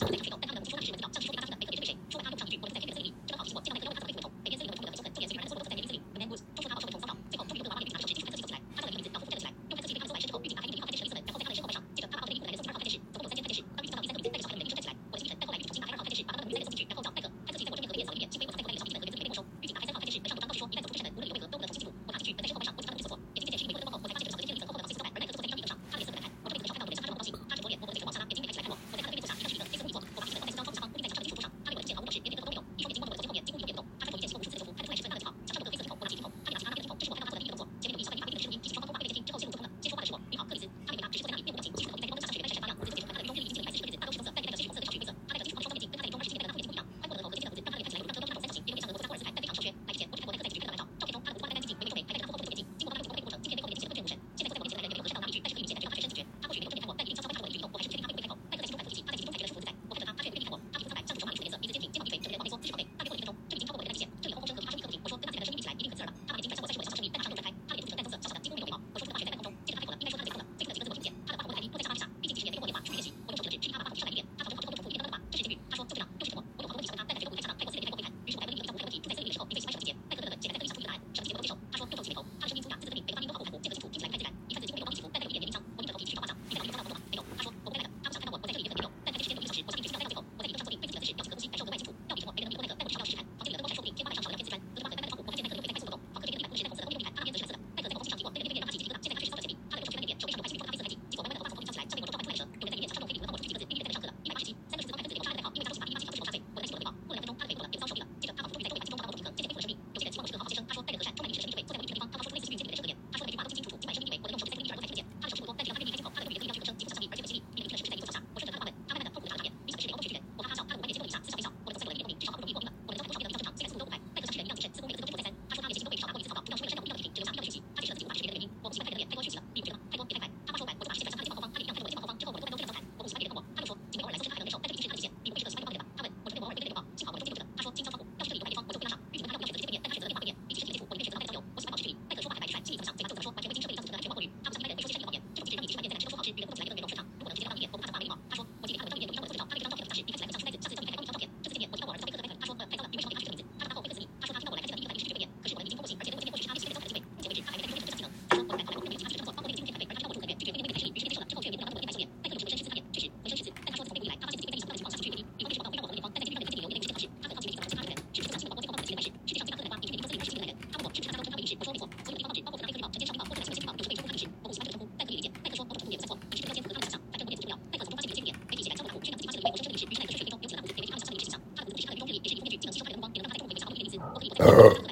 Thank you. Uh.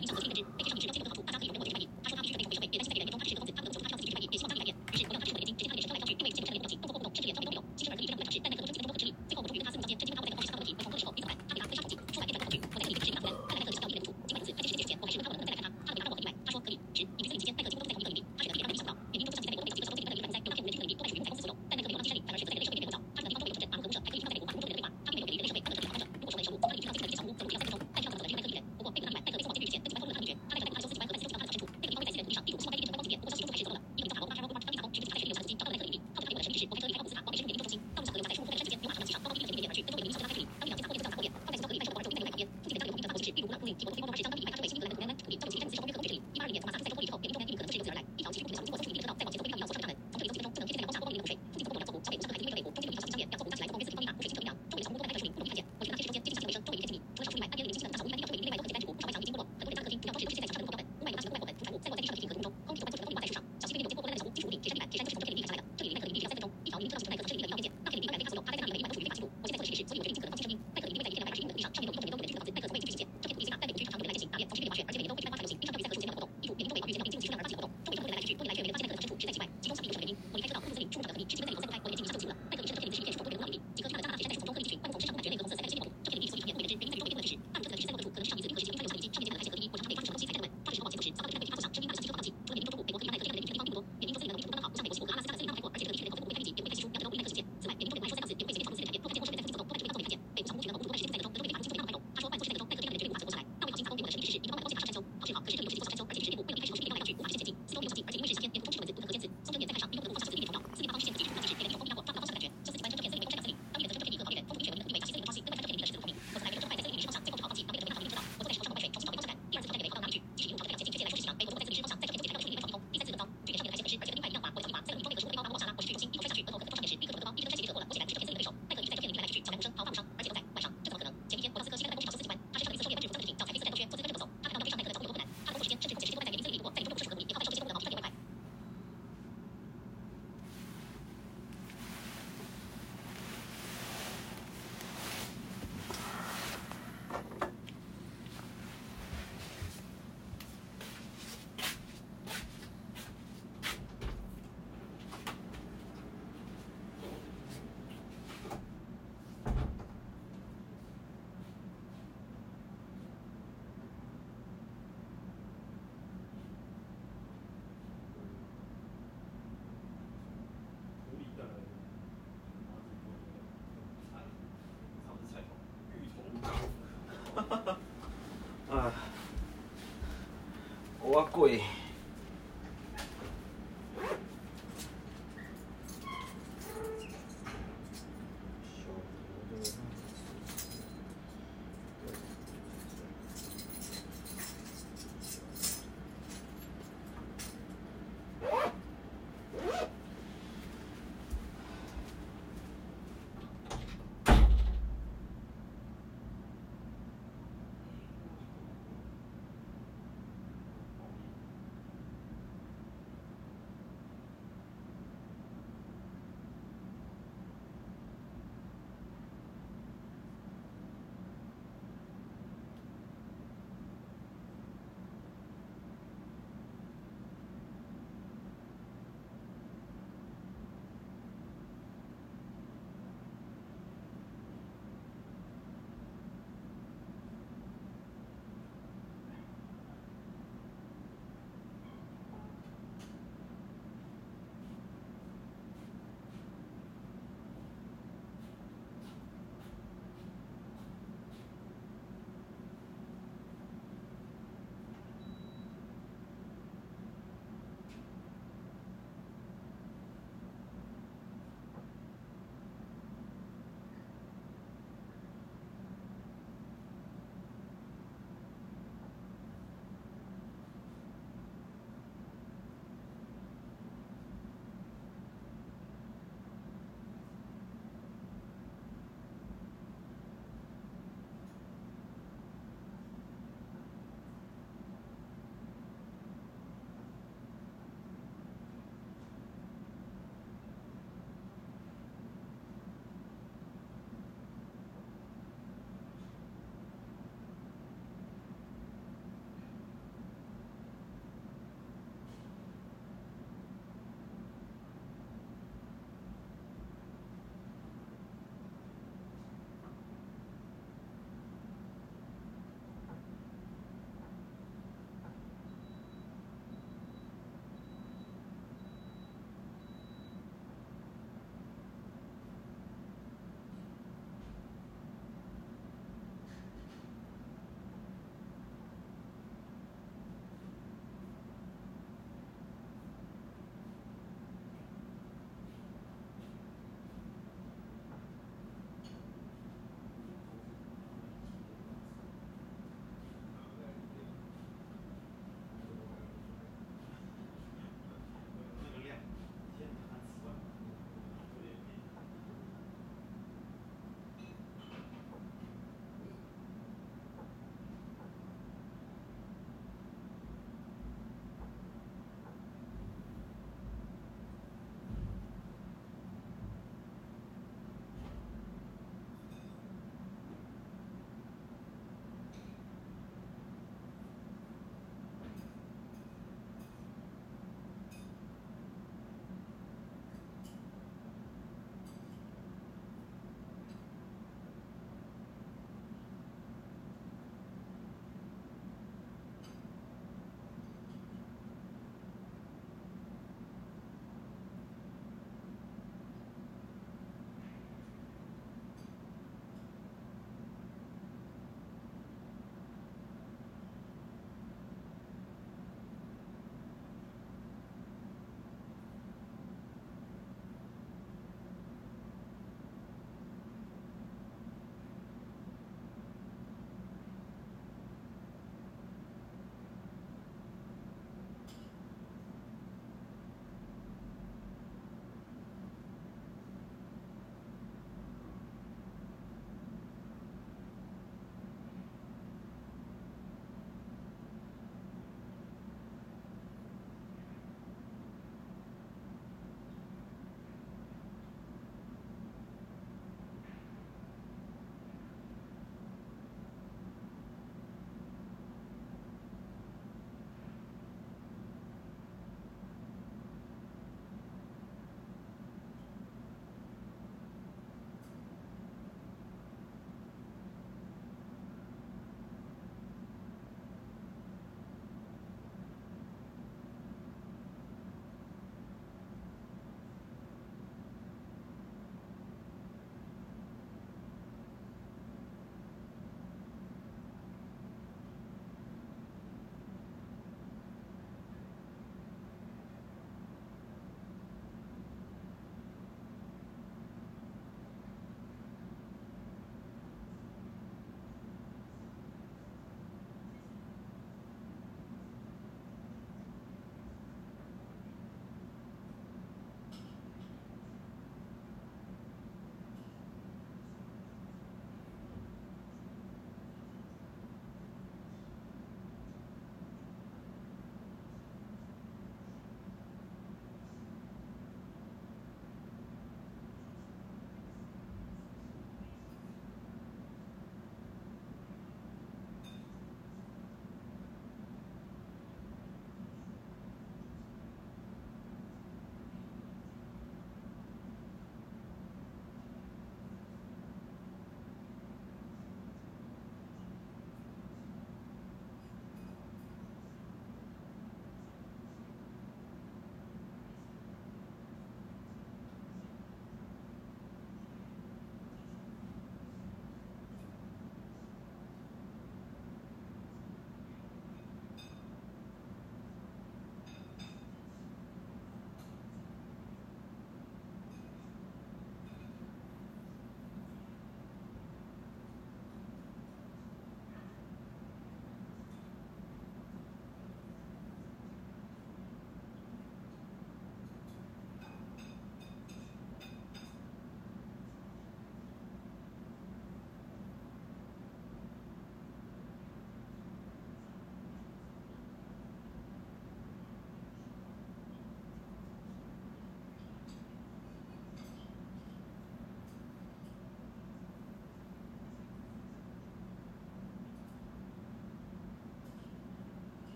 покой.